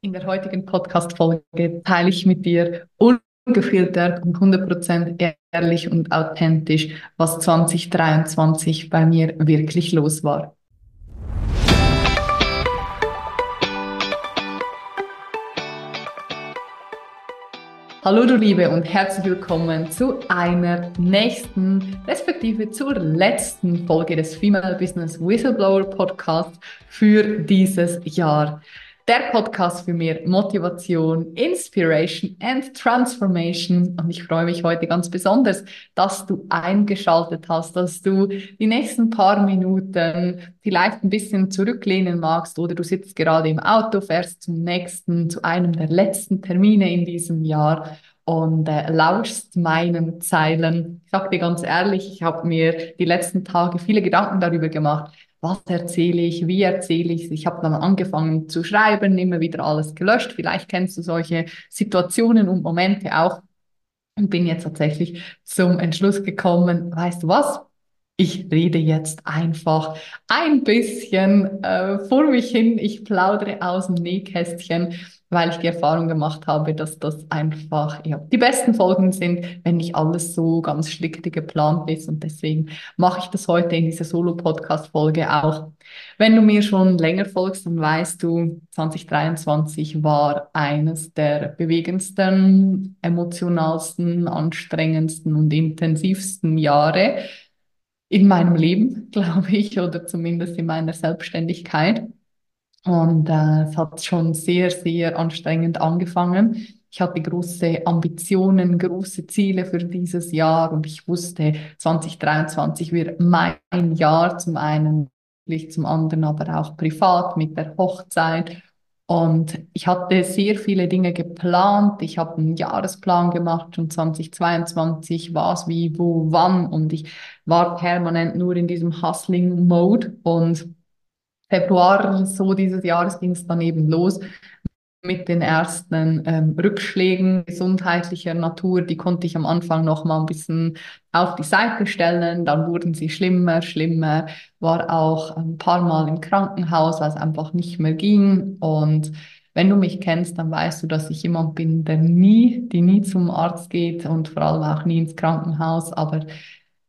In der heutigen Podcast-Folge teile ich mit dir ungefiltert und 100% ehrlich und authentisch, was 2023 bei mir wirklich los war. Hallo du Liebe und herzlich willkommen zu einer nächsten, respektive zur letzten Folge des Female Business Whistleblower Podcasts für dieses Jahr der Podcast für mehr Motivation, Inspiration and Transformation. Und ich freue mich heute ganz besonders, dass du eingeschaltet hast, dass du die nächsten paar Minuten vielleicht ein bisschen zurücklehnen magst oder du sitzt gerade im Auto, fährst zum nächsten, zu einem der letzten Termine in diesem Jahr und äh, lauschst meinen Zeilen. Ich sage dir ganz ehrlich, ich habe mir die letzten Tage viele Gedanken darüber gemacht, was erzähle ich, wie erzähle ich es. Ich habe dann angefangen zu schreiben, immer wieder alles gelöscht. Vielleicht kennst du solche Situationen und Momente auch und bin jetzt tatsächlich zum Entschluss gekommen, weißt du was? Ich rede jetzt einfach ein bisschen äh, vor mich hin. Ich plaudere aus dem Nähkästchen weil ich die Erfahrung gemacht habe, dass das einfach ja, die besten Folgen sind, wenn nicht alles so ganz schlichte geplant ist. Und deswegen mache ich das heute in dieser Solo-Podcast-Folge auch. Wenn du mir schon länger folgst, dann weißt du, 2023 war eines der bewegendsten, emotionalsten, anstrengendsten und intensivsten Jahre in meinem Leben, glaube ich, oder zumindest in meiner Selbstständigkeit. Und äh, es hat schon sehr, sehr anstrengend angefangen. Ich hatte große Ambitionen, große Ziele für dieses Jahr und ich wusste, 2023 wird mein Jahr zum einen, zum anderen aber auch privat mit der Hochzeit. Und ich hatte sehr viele Dinge geplant. Ich habe einen Jahresplan gemacht und 2022 war es wie, wo, wann. Und ich war permanent nur in diesem Hustling-Mode und Februar so dieses Jahres ging es dann eben los mit den ersten ähm, Rückschlägen gesundheitlicher Natur. Die konnte ich am Anfang noch mal ein bisschen auf die Seite stellen. Dann wurden sie schlimmer, schlimmer. War auch ein paar Mal im Krankenhaus, weil es einfach nicht mehr ging. Und wenn du mich kennst, dann weißt du, dass ich jemand bin, der nie, die nie zum Arzt geht und vor allem auch nie ins Krankenhaus. Aber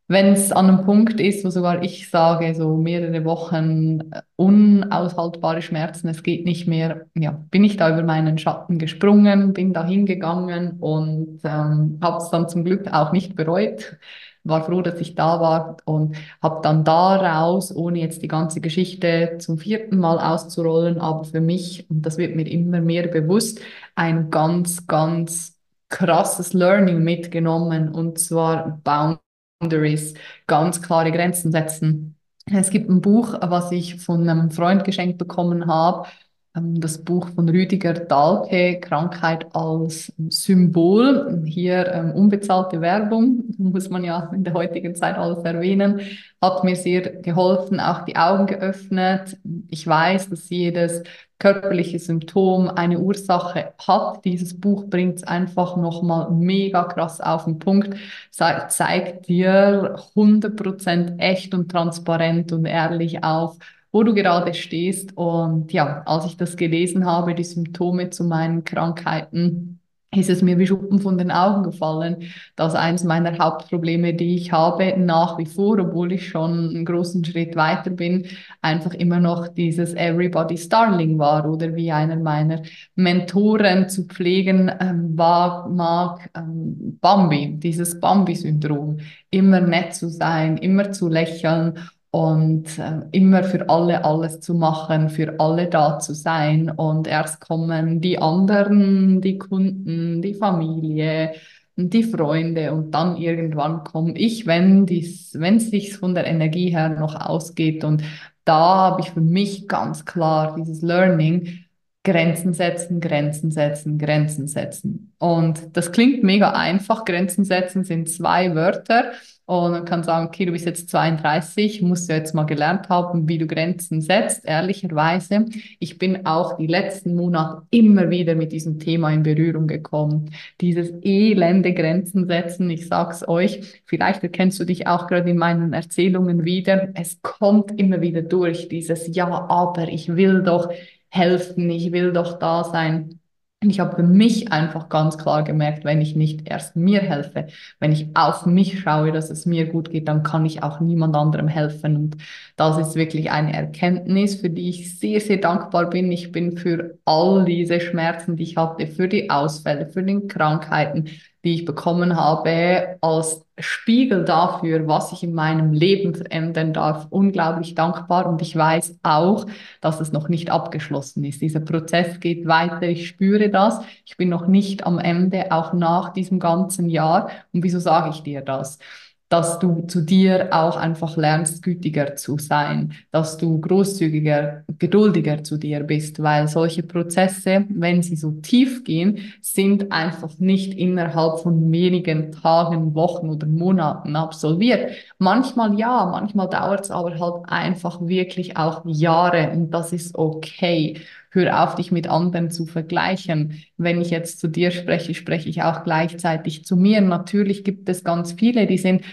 wenn es an einem Punkt ist, wo sogar ich sage, so mehrere Wochen äh, unaushaltbare Schmerzen, es geht nicht mehr, ja, bin ich da über meinen Schatten gesprungen, bin da hingegangen und ähm, habe es dann zum Glück auch nicht bereut. War froh, dass ich da war und habe dann daraus, ohne jetzt die ganze Geschichte zum vierten Mal auszurollen, aber für mich, und das wird mir immer mehr bewusst, ein ganz, ganz krasses Learning mitgenommen und zwar Bound Boundaries, ganz klare Grenzen setzen. Es gibt ein Buch, was ich von einem Freund geschenkt bekommen habe. Ähm, das Buch von Rüdiger Dahlke, Krankheit als Symbol. Hier ähm, unbezahlte Werbung, muss man ja in der heutigen Zeit alles erwähnen, hat mir sehr geholfen, auch die Augen geöffnet. Ich weiß, dass jedes körperliche Symptom eine Ursache hat. Dieses Buch bringt es einfach nochmal mega krass auf den Punkt, zeigt dir 100% echt und transparent und ehrlich auf, wo du gerade stehst. Und ja, als ich das gelesen habe, die Symptome zu meinen Krankheiten, ist es mir wie Schuppen von den Augen gefallen, dass eines meiner Hauptprobleme, die ich habe, nach wie vor, obwohl ich schon einen großen Schritt weiter bin, einfach immer noch dieses Everybody's Darling war oder wie einer meiner Mentoren zu pflegen ähm, war, mag, ähm, Bambi, dieses Bambi-Syndrom, immer nett zu sein, immer zu lächeln und äh, immer für alle alles zu machen, für alle da zu sein. Und erst kommen die anderen, die Kunden, die Familie, die Freunde und dann irgendwann komme ich, wenn es sich von der Energie her noch ausgeht. Und da habe ich für mich ganz klar dieses Learning, Grenzen setzen, Grenzen setzen, Grenzen setzen. Und das klingt mega einfach. Grenzen setzen sind zwei Wörter. Und man kann sagen, okay, du bist jetzt 32, musst du jetzt mal gelernt haben, wie du Grenzen setzt. Ehrlicherweise, ich bin auch die letzten Monate immer wieder mit diesem Thema in Berührung gekommen. Dieses elende Grenzen setzen, ich sag's euch, vielleicht erkennst du dich auch gerade in meinen Erzählungen wieder. Es kommt immer wieder durch, dieses Ja, aber ich will doch, helfen, ich will doch da sein. Und ich habe für mich einfach ganz klar gemerkt, wenn ich nicht erst mir helfe, wenn ich auf mich schaue, dass es mir gut geht, dann kann ich auch niemand anderem helfen. Und das ist wirklich eine Erkenntnis, für die ich sehr, sehr dankbar bin. Ich bin für all diese Schmerzen, die ich hatte, für die Ausfälle, für die Krankheiten, die ich bekommen habe, als Spiegel dafür, was ich in meinem Leben verändern darf, unglaublich dankbar. Und ich weiß auch, dass es noch nicht abgeschlossen ist. Dieser Prozess geht weiter. Ich spüre das. Ich bin noch nicht am Ende, auch nach diesem ganzen Jahr. Und wieso sage ich dir das? Dass du zu dir auch einfach lernst, gütiger zu sein, dass du großzügiger, geduldiger zu dir bist, weil solche Prozesse, wenn sie so tief gehen, sind einfach nicht innerhalb von wenigen Tagen, Wochen oder Monaten absolviert. Manchmal ja, manchmal dauert es aber halt einfach wirklich auch Jahre und das ist okay. Hör auf, dich mit anderen zu vergleichen. Wenn ich jetzt zu dir spreche, spreche ich auch gleichzeitig zu mir. Natürlich gibt es ganz viele, die sind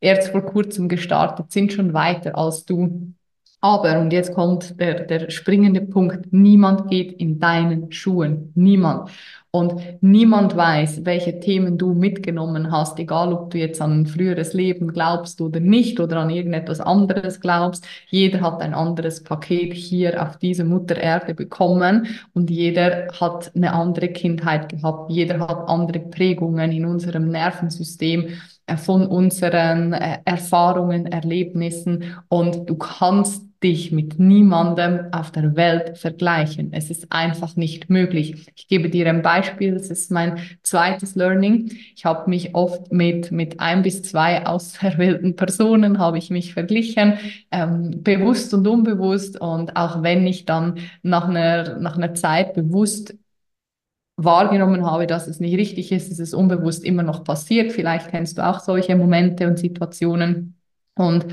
erst vor kurzem gestartet, sind schon weiter als du. Aber, und jetzt kommt der, der springende Punkt, niemand geht in deinen Schuhen. Niemand. Und niemand weiß, welche Themen du mitgenommen hast, egal ob du jetzt an ein früheres Leben glaubst oder nicht oder an irgendetwas anderes glaubst. Jeder hat ein anderes Paket hier auf diese Mutter Erde bekommen und jeder hat eine andere Kindheit gehabt. Jeder hat andere Prägungen in unserem Nervensystem äh, von unseren äh, Erfahrungen, Erlebnissen und du kannst dich mit niemandem auf der Welt vergleichen. Es ist einfach nicht möglich. Ich gebe dir ein Beispiel, das ist mein zweites Learning. Ich habe mich oft mit, mit ein bis zwei auserwählten Personen habe ich mich verglichen, ähm, bewusst und unbewusst. Und auch wenn ich dann nach einer, nach einer Zeit bewusst wahrgenommen habe, dass es nicht richtig ist, ist es unbewusst immer noch passiert. Vielleicht kennst du auch solche Momente und Situationen. Und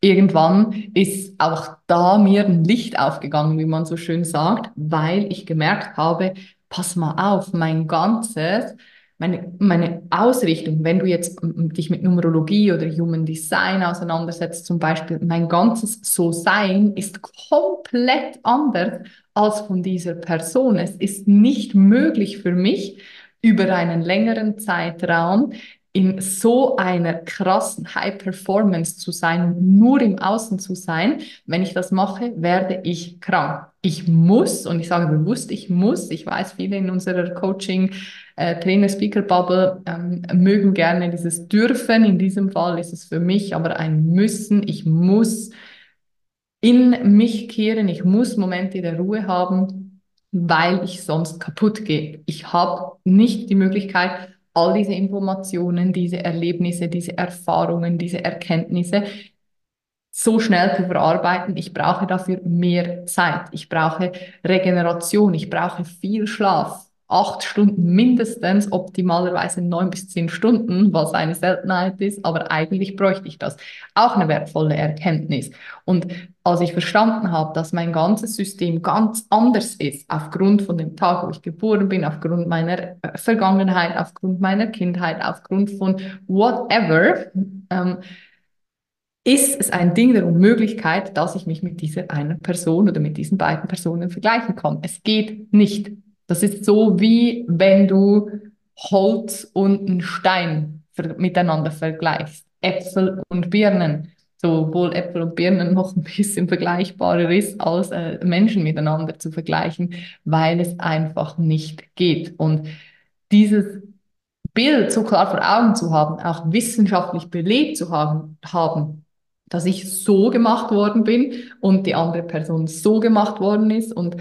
irgendwann ist auch da mir ein Licht aufgegangen, wie man so schön sagt, weil ich gemerkt habe, pass mal auf, mein ganzes, meine, meine Ausrichtung, wenn du jetzt dich mit Numerologie oder Human Design auseinandersetzt, zum Beispiel, mein ganzes So-Sein ist komplett anders als von dieser Person. Es ist nicht möglich für mich, über einen längeren Zeitraum in so einer krassen High Performance zu sein nur im Außen zu sein, wenn ich das mache, werde ich krank. Ich muss, und ich sage bewusst, ich muss, ich weiß, viele in unserer Coaching, äh, Trainer, Speaker Bubble ähm, mögen gerne dieses Dürfen. In diesem Fall ist es für mich aber ein Müssen. Ich muss in mich kehren. Ich muss Momente der Ruhe haben, weil ich sonst kaputt gehe. Ich habe nicht die Möglichkeit, all diese Informationen, diese Erlebnisse, diese Erfahrungen, diese Erkenntnisse so schnell zu verarbeiten. Ich brauche dafür mehr Zeit. Ich brauche Regeneration. Ich brauche viel Schlaf acht Stunden mindestens, optimalerweise neun bis zehn Stunden, was eine Seltenheit ist, aber eigentlich bräuchte ich das. Auch eine wertvolle Erkenntnis. Und als ich verstanden habe, dass mein ganzes System ganz anders ist, aufgrund von dem Tag, wo ich geboren bin, aufgrund meiner äh, Vergangenheit, aufgrund meiner Kindheit, aufgrund von whatever, ähm, ist es ein Ding der Unmöglichkeit, dass ich mich mit dieser einen Person oder mit diesen beiden Personen vergleichen kann. Es geht nicht. Das ist so wie wenn du Holz und einen Stein miteinander vergleichst. Äpfel und Birnen. So, obwohl Äpfel und Birnen noch ein bisschen vergleichbarer ist, als äh, Menschen miteinander zu vergleichen, weil es einfach nicht geht. Und dieses Bild so klar vor Augen zu haben, auch wissenschaftlich belegt zu haben, haben, dass ich so gemacht worden bin und die andere Person so gemacht worden ist und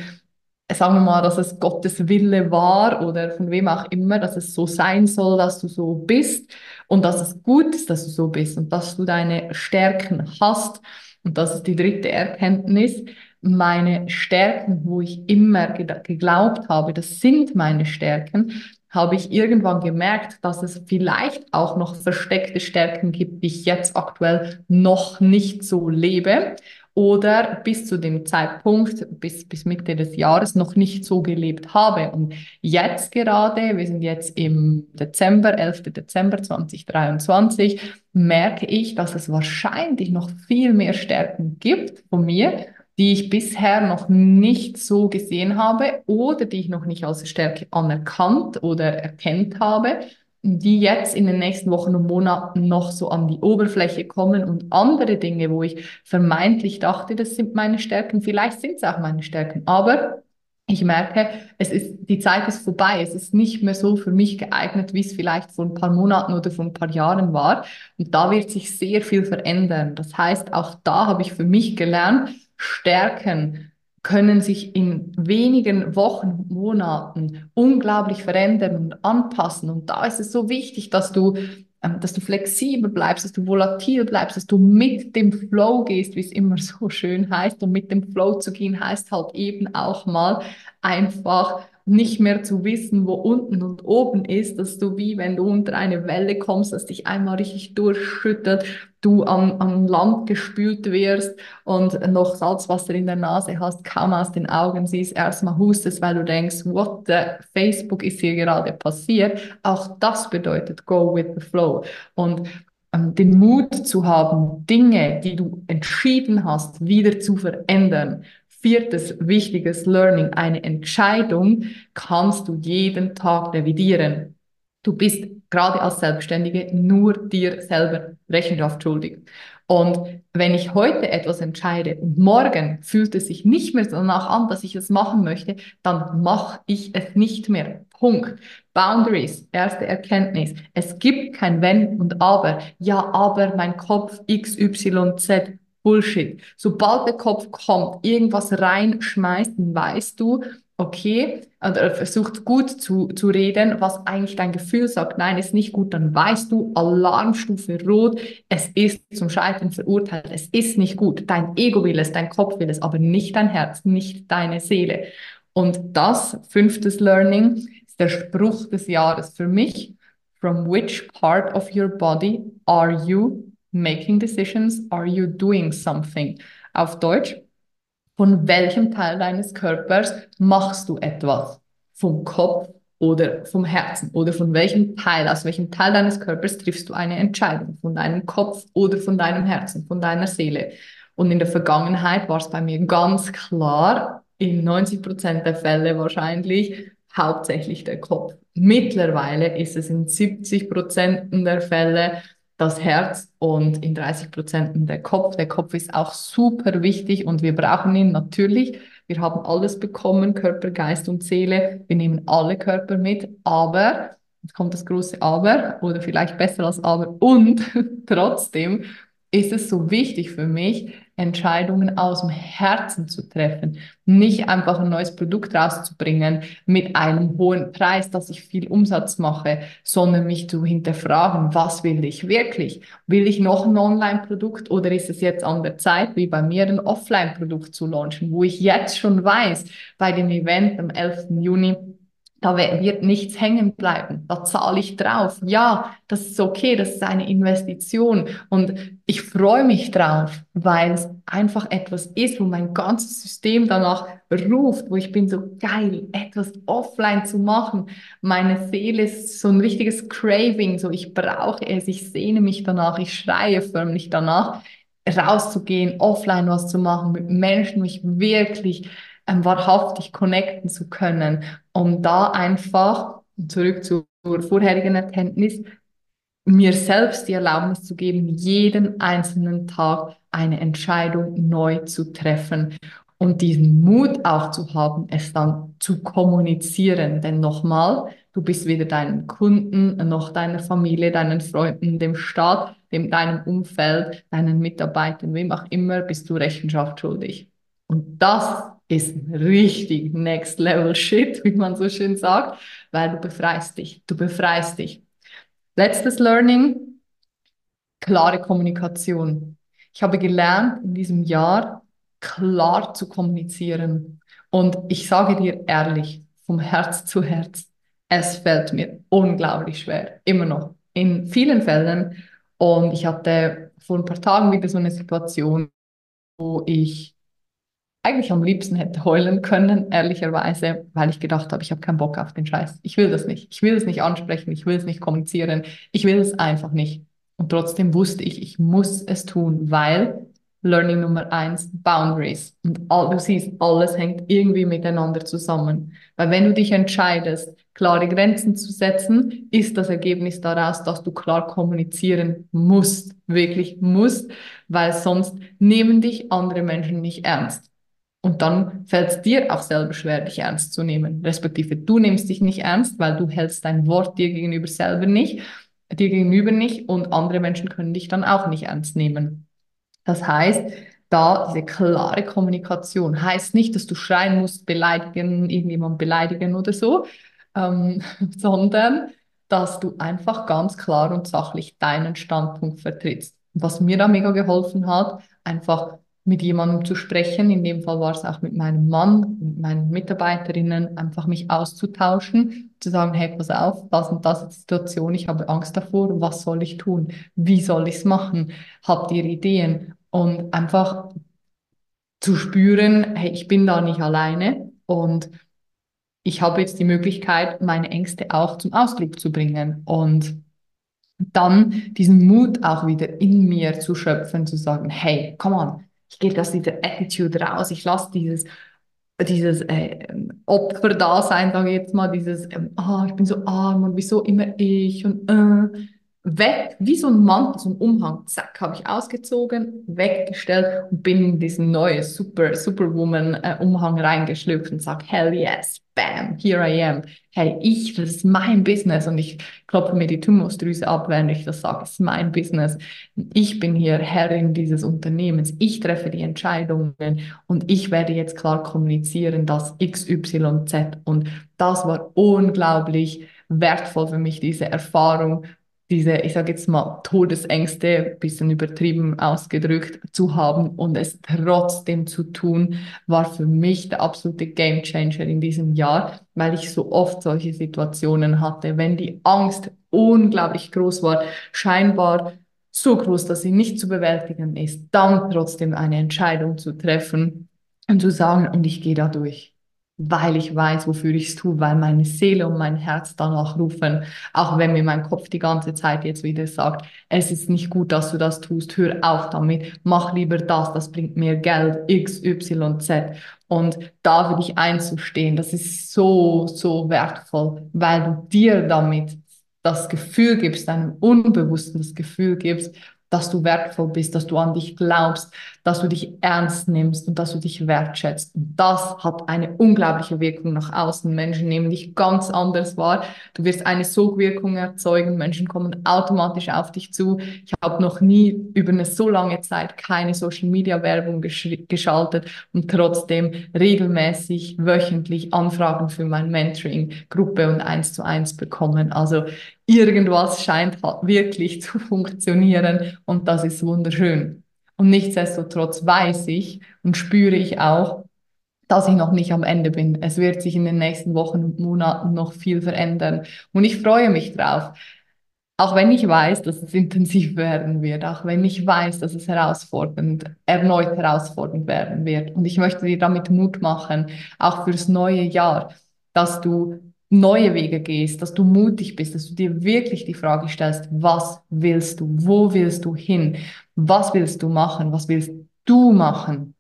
sagen wir mal, dass es Gottes Wille war oder von wem auch immer, dass es so sein soll, dass du so bist und dass es gut ist, dass du so bist und dass du deine Stärken hast. Und das ist die dritte Erkenntnis. Meine Stärken, wo ich immer geglaubt habe, das sind meine Stärken, habe ich irgendwann gemerkt, dass es vielleicht auch noch versteckte Stärken gibt, die ich jetzt aktuell noch nicht so lebe oder bis zu dem Zeitpunkt, bis, bis Mitte des Jahres noch nicht so gelebt habe. Und jetzt gerade, wir sind jetzt im Dezember, 11. Dezember 2023, merke ich, dass es wahrscheinlich noch viel mehr Stärken gibt von mir, die ich bisher noch nicht so gesehen habe oder die ich noch nicht als Stärke anerkannt oder erkennt habe, die jetzt in den nächsten Wochen und Monaten noch so an die Oberfläche kommen und andere Dinge, wo ich vermeintlich dachte, das sind meine Stärken, vielleicht sind es auch meine Stärken, aber ich merke, es ist, die Zeit ist vorbei. Es ist nicht mehr so für mich geeignet, wie es vielleicht vor ein paar Monaten oder vor ein paar Jahren war. Und da wird sich sehr viel verändern. Das heißt, auch da habe ich für mich gelernt, Stärken können sich in wenigen Wochen, Monaten unglaublich verändern und anpassen. Und da ist es so wichtig, dass du ähm, dass du flexibel bleibst, dass du volatil bleibst, dass du mit dem Flow gehst, wie es immer so schön heißt. Und mit dem Flow zu gehen heißt halt eben auch mal einfach nicht mehr zu wissen, wo unten und oben ist, dass du wie wenn du unter eine Welle kommst, dass dich einmal richtig durchschüttelt, du am, am Land gespült wirst und noch Salzwasser in der Nase hast, kaum aus den Augen siehst, erstmal hustest, weil du denkst, what the Facebook ist hier gerade passiert. Auch das bedeutet go with the flow. Und ähm, den Mut zu haben, Dinge, die du entschieden hast, wieder zu verändern, Viertes wichtiges Learning, eine Entscheidung kannst du jeden Tag revidieren. Du bist gerade als Selbstständige nur dir selber Rechenschaft schuldig. Und wenn ich heute etwas entscheide und morgen fühlt es sich nicht mehr danach an, dass ich es machen möchte, dann mache ich es nicht mehr. Punkt. Boundaries, erste Erkenntnis. Es gibt kein Wenn und Aber. Ja, aber mein Kopf XYZ Bullshit. Sobald der Kopf kommt, irgendwas reinschmeißt, dann weißt du, okay, oder versucht gut zu, zu reden, was eigentlich dein Gefühl sagt, nein, ist nicht gut, dann weißt du, Alarmstufe rot, es ist zum Scheitern verurteilt, es ist nicht gut. Dein Ego will es, dein Kopf will es, aber nicht dein Herz, nicht deine Seele. Und das, fünftes Learning, ist der Spruch des Jahres für mich. From which part of your body are you making decisions? Are you doing something? Auf Deutsch, von welchem Teil deines Körpers machst du etwas? Vom Kopf oder vom Herzen? Oder von welchem Teil, aus welchem Teil deines Körpers triffst du eine Entscheidung? Von deinem Kopf oder von deinem Herzen, von deiner Seele? Und in der Vergangenheit war es bei mir ganz klar, in 90 Prozent der Fälle wahrscheinlich, hauptsächlich der Kopf. Mittlerweile ist es in 70 Prozent der Fälle das Herz und in 30 Prozent der Kopf. Der Kopf ist auch super wichtig und wir brauchen ihn natürlich. Wir haben alles bekommen, Körper, Geist und Seele. Wir nehmen alle Körper mit, aber, jetzt kommt das große Aber oder vielleicht besser als Aber und trotzdem ist es so wichtig für mich, Entscheidungen aus dem Herzen zu treffen. Nicht einfach ein neues Produkt rauszubringen mit einem hohen Preis, dass ich viel Umsatz mache, sondern mich zu hinterfragen, was will ich wirklich? Will ich noch ein Online-Produkt oder ist es jetzt an der Zeit, wie bei mir ein Offline-Produkt zu launchen, wo ich jetzt schon weiß, bei dem Event am 11. Juni, da wird nichts hängen bleiben. Da zahle ich drauf. Ja, das ist okay, das ist eine Investition. Und ich freue mich drauf, weil es einfach etwas ist, wo mein ganzes System danach ruft, wo ich bin so geil, etwas offline zu machen. Meine Seele ist so ein richtiges Craving, so ich brauche es, ich sehne mich danach, ich schreie förmlich danach, rauszugehen, offline was zu machen, mit Menschen mich wirklich wahrhaftig connecten zu können, um da einfach, zurück zur vorherigen Erkenntnis, mir selbst die Erlaubnis zu geben, jeden einzelnen Tag eine Entscheidung neu zu treffen und diesen Mut auch zu haben, es dann zu kommunizieren. Denn nochmal, du bist weder deinen Kunden noch deiner Familie, deinen Freunden, dem Staat, dem deinem Umfeld, deinen Mitarbeitern, wem auch immer, bist du Rechenschaft schuldig. Und das ist richtig Next Level Shit, wie man so schön sagt, weil du befreist dich. Du befreist dich. Letztes Learning, klare Kommunikation. Ich habe gelernt in diesem Jahr klar zu kommunizieren. Und ich sage dir ehrlich, vom Herz zu Herz, es fällt mir unglaublich schwer, immer noch, in vielen Fällen. Und ich hatte vor ein paar Tagen wieder so eine Situation, wo ich eigentlich am liebsten hätte heulen können, ehrlicherweise, weil ich gedacht habe, ich habe keinen Bock auf den Scheiß. Ich will das nicht. Ich will es nicht ansprechen. Ich will es nicht kommunizieren. Ich will es einfach nicht. Und trotzdem wusste ich, ich muss es tun, weil Learning Nummer eins, Boundaries. Und all, du siehst, alles hängt irgendwie miteinander zusammen. Weil wenn du dich entscheidest, klare Grenzen zu setzen, ist das Ergebnis daraus, dass du klar kommunizieren musst, wirklich musst, weil sonst nehmen dich andere Menschen nicht ernst. Und dann fällt es dir auch selber schwer, dich ernst zu nehmen. Respektive du nimmst dich nicht ernst, weil du hältst dein Wort dir gegenüber selber nicht, dir gegenüber nicht und andere Menschen können dich dann auch nicht ernst nehmen. Das heißt, da diese klare Kommunikation heißt nicht, dass du schreien musst, beleidigen, irgendjemand beleidigen oder so, ähm, sondern dass du einfach ganz klar und sachlich deinen Standpunkt vertrittst. Was mir da mega geholfen hat, einfach mit jemandem zu sprechen. In dem Fall war es auch mit meinem Mann, mit meinen Mitarbeiterinnen, einfach mich auszutauschen, zu sagen, hey, pass auf, das und das ist die Situation, ich habe Angst davor, was soll ich tun? Wie soll ich es machen? Habt ihr Ideen? Und einfach zu spüren, hey, ich bin da nicht alleine und ich habe jetzt die Möglichkeit, meine Ängste auch zum Ausdruck zu bringen und dann diesen Mut auch wieder in mir zu schöpfen, zu sagen, hey, come on, ich gehe aus dieser Attitude raus, ich lasse dieses, dieses äh, Opfer-Dasein, sage ich jetzt mal, dieses, ähm, ah, ich bin so arm und wieso immer ich und äh, weg, wie so ein Mantel, so ein Umhang, zack, habe ich ausgezogen, weggestellt und bin in diesen neuen Super, Superwoman-Umhang äh, reingeschlüpft und sage, hell yes, bam, here I am. Hey, ich, das ist mein Business und ich klopfe mir die Thymusdrüse ab, wenn ich das sage, es ist mein Business. Ich bin hier Herrin dieses Unternehmens, ich treffe die Entscheidungen und ich werde jetzt klar kommunizieren, dass X, Y, Z und das war unglaublich wertvoll für mich, diese Erfahrung diese, ich sage jetzt mal, Todesängste, bisschen übertrieben ausgedrückt, zu haben und es trotzdem zu tun, war für mich der absolute Gamechanger in diesem Jahr, weil ich so oft solche Situationen hatte, wenn die Angst unglaublich groß war, scheinbar so groß, dass sie nicht zu bewältigen ist, dann trotzdem eine Entscheidung zu treffen und zu sagen, und ich gehe da durch weil ich weiß, wofür ich es tue, weil meine Seele und mein Herz danach rufen, auch wenn mir mein Kopf die ganze Zeit jetzt wieder sagt, es ist nicht gut, dass du das tust, hör auf damit, mach lieber das, das bringt mehr Geld, X, Y, Z. Und da für dich einzustehen, das ist so, so wertvoll, weil du dir damit das Gefühl gibst, deinem Unbewussten das Gefühl gibst, dass du wertvoll bist, dass du an dich glaubst, dass du dich ernst nimmst und dass du dich wertschätzt. Und das hat eine unglaubliche Wirkung nach außen. Menschen nehmen dich ganz anders wahr. Du wirst eine Sogwirkung erzeugen. Menschen kommen automatisch auf dich zu. Ich habe noch nie über eine so lange Zeit keine Social Media Werbung geschaltet und trotzdem regelmäßig wöchentlich Anfragen für mein Mentoring Gruppe und eins zu eins bekommen. Also irgendwas scheint wirklich zu funktionieren und das ist wunderschön. Und nichtsdestotrotz weiß ich und spüre ich auch, dass ich noch nicht am Ende bin. Es wird sich in den nächsten Wochen und Monaten noch viel verändern und ich freue mich drauf. Auch wenn ich weiß, dass es intensiv werden wird, auch wenn ich weiß, dass es herausfordernd, erneut herausfordernd werden wird. Und ich möchte dir damit Mut machen, auch fürs neue Jahr, dass du neue Wege gehst, dass du mutig bist, dass du dir wirklich die Frage stellst, was willst du, wo willst du hin, was willst du machen, was willst du machen?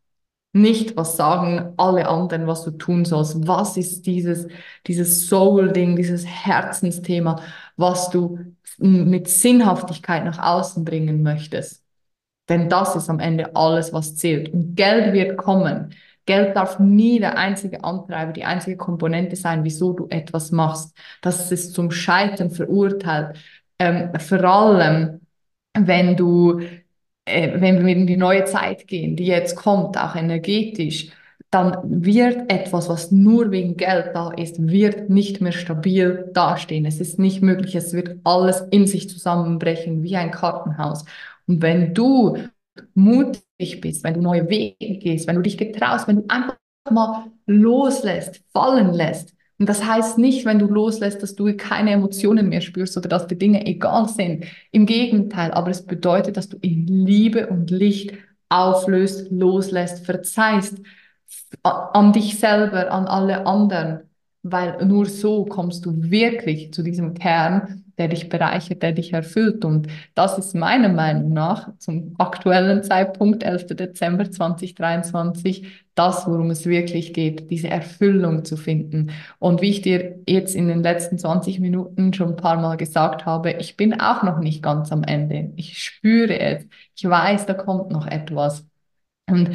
Nicht, was sagen alle anderen, was du tun sollst. Was ist dieses, dieses Soul-Ding, dieses Herzensthema, was du mit Sinnhaftigkeit nach außen bringen möchtest? Denn das ist am Ende alles, was zählt. Und Geld wird kommen. Geld darf nie der einzige Antreiber, die einzige Komponente sein, wieso du etwas machst. Das ist zum Scheitern verurteilt. Ähm, vor allem, wenn du, wenn wir in die neue Zeit gehen, die jetzt kommt, auch energetisch, dann wird etwas, was nur wegen Geld da ist, wird nicht mehr stabil dastehen. Es ist nicht möglich. Es wird alles in sich zusammenbrechen wie ein Kartenhaus. Und wenn du mutig bist, wenn du neue Wege gehst, wenn du dich getraust, wenn du einfach mal loslässt, fallen lässt. Und das heißt nicht, wenn du loslässt, dass du keine Emotionen mehr spürst oder dass die Dinge egal sind. Im Gegenteil, aber es bedeutet, dass du in Liebe und Licht auflöst, loslässt, verzeihst an dich selber, an alle anderen, weil nur so kommst du wirklich zu diesem Kern der dich bereichert, der dich erfüllt. Und das ist meiner Meinung nach zum aktuellen Zeitpunkt, 11. Dezember 2023, das, worum es wirklich geht, diese Erfüllung zu finden. Und wie ich dir jetzt in den letzten 20 Minuten schon ein paar Mal gesagt habe, ich bin auch noch nicht ganz am Ende. Ich spüre es. Ich weiß, da kommt noch etwas. Und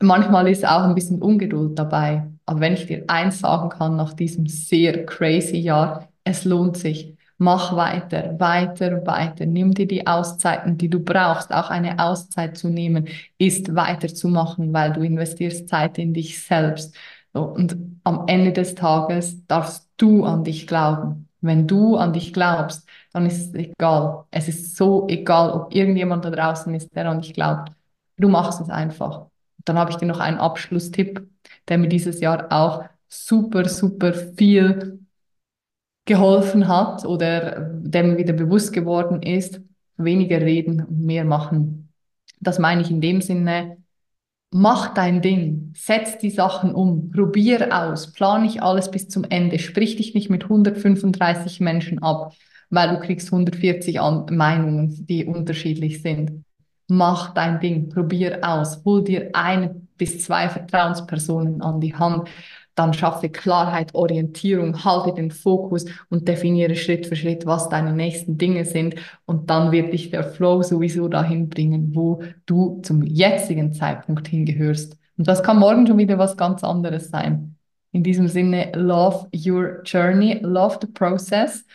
manchmal ist auch ein bisschen Ungeduld dabei. Aber wenn ich dir eins sagen kann nach diesem sehr crazy Jahr, es lohnt sich. Mach weiter, weiter, weiter. Nimm dir die Auszeiten, die du brauchst. Auch eine Auszeit zu nehmen, ist weiterzumachen, weil du investierst Zeit in dich selbst. Und am Ende des Tages darfst du an dich glauben. Wenn du an dich glaubst, dann ist es egal. Es ist so egal, ob irgendjemand da draußen ist, der an dich glaubt. Du machst es einfach. Dann habe ich dir noch einen Abschlusstipp, der mir dieses Jahr auch super, super viel geholfen hat oder dem wieder bewusst geworden ist, weniger reden und mehr machen. Das meine ich in dem Sinne, mach dein Ding, setz die Sachen um, probier aus, plan nicht alles bis zum Ende, sprich dich nicht mit 135 Menschen ab, weil du kriegst 140 Meinungen, die unterschiedlich sind. Mach dein Ding, probier aus, hol dir eine bis zwei Vertrauenspersonen an die Hand dann schaffe Klarheit, Orientierung, halte den Fokus und definiere Schritt für Schritt, was deine nächsten Dinge sind. Und dann wird dich der Flow sowieso dahin bringen, wo du zum jetzigen Zeitpunkt hingehörst. Und das kann morgen schon wieder was ganz anderes sein. In diesem Sinne, love your journey, love the process.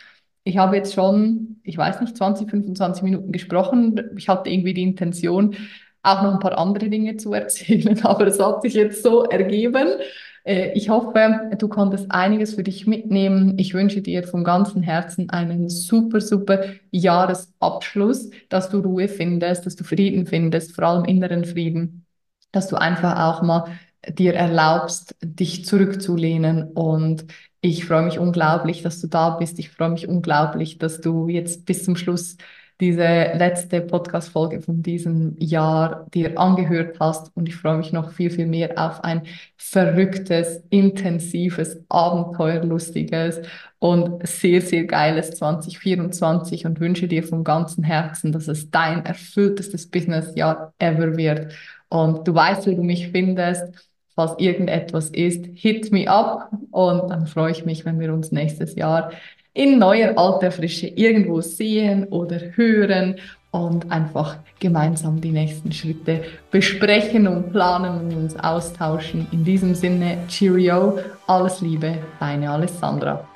Ich habe jetzt schon, ich weiß nicht, 20, 25 Minuten gesprochen. Ich hatte irgendwie die Intention, auch noch ein paar andere Dinge zu erzählen, aber es hat sich jetzt so ergeben. Äh, ich hoffe, du konntest einiges für dich mitnehmen. Ich wünsche dir von ganzem Herzen einen super, super Jahresabschluss, dass du Ruhe findest, dass du Frieden findest, vor allem inneren Frieden, dass du einfach auch mal dir erlaubst, dich zurückzulehnen. Und ich freue mich unglaublich, dass du da bist. Ich freue mich unglaublich, dass du jetzt bis zum Schluss diese letzte Podcast-Folge von diesem Jahr dir angehört hast. Und ich freue mich noch viel, viel mehr auf ein verrücktes, intensives, abenteuerlustiges und sehr, sehr geiles 2024 und wünsche dir von ganzem Herzen, dass es dein erfülltestes Business-Jahr ever wird. Und du weißt, wie du mich findest. Falls irgendetwas ist, hit me up und dann freue ich mich, wenn wir uns nächstes Jahr in neuer alter Frische irgendwo sehen oder hören und einfach gemeinsam die nächsten Schritte besprechen und planen und uns austauschen. In diesem Sinne, Cheerio, alles Liebe, deine Alessandra.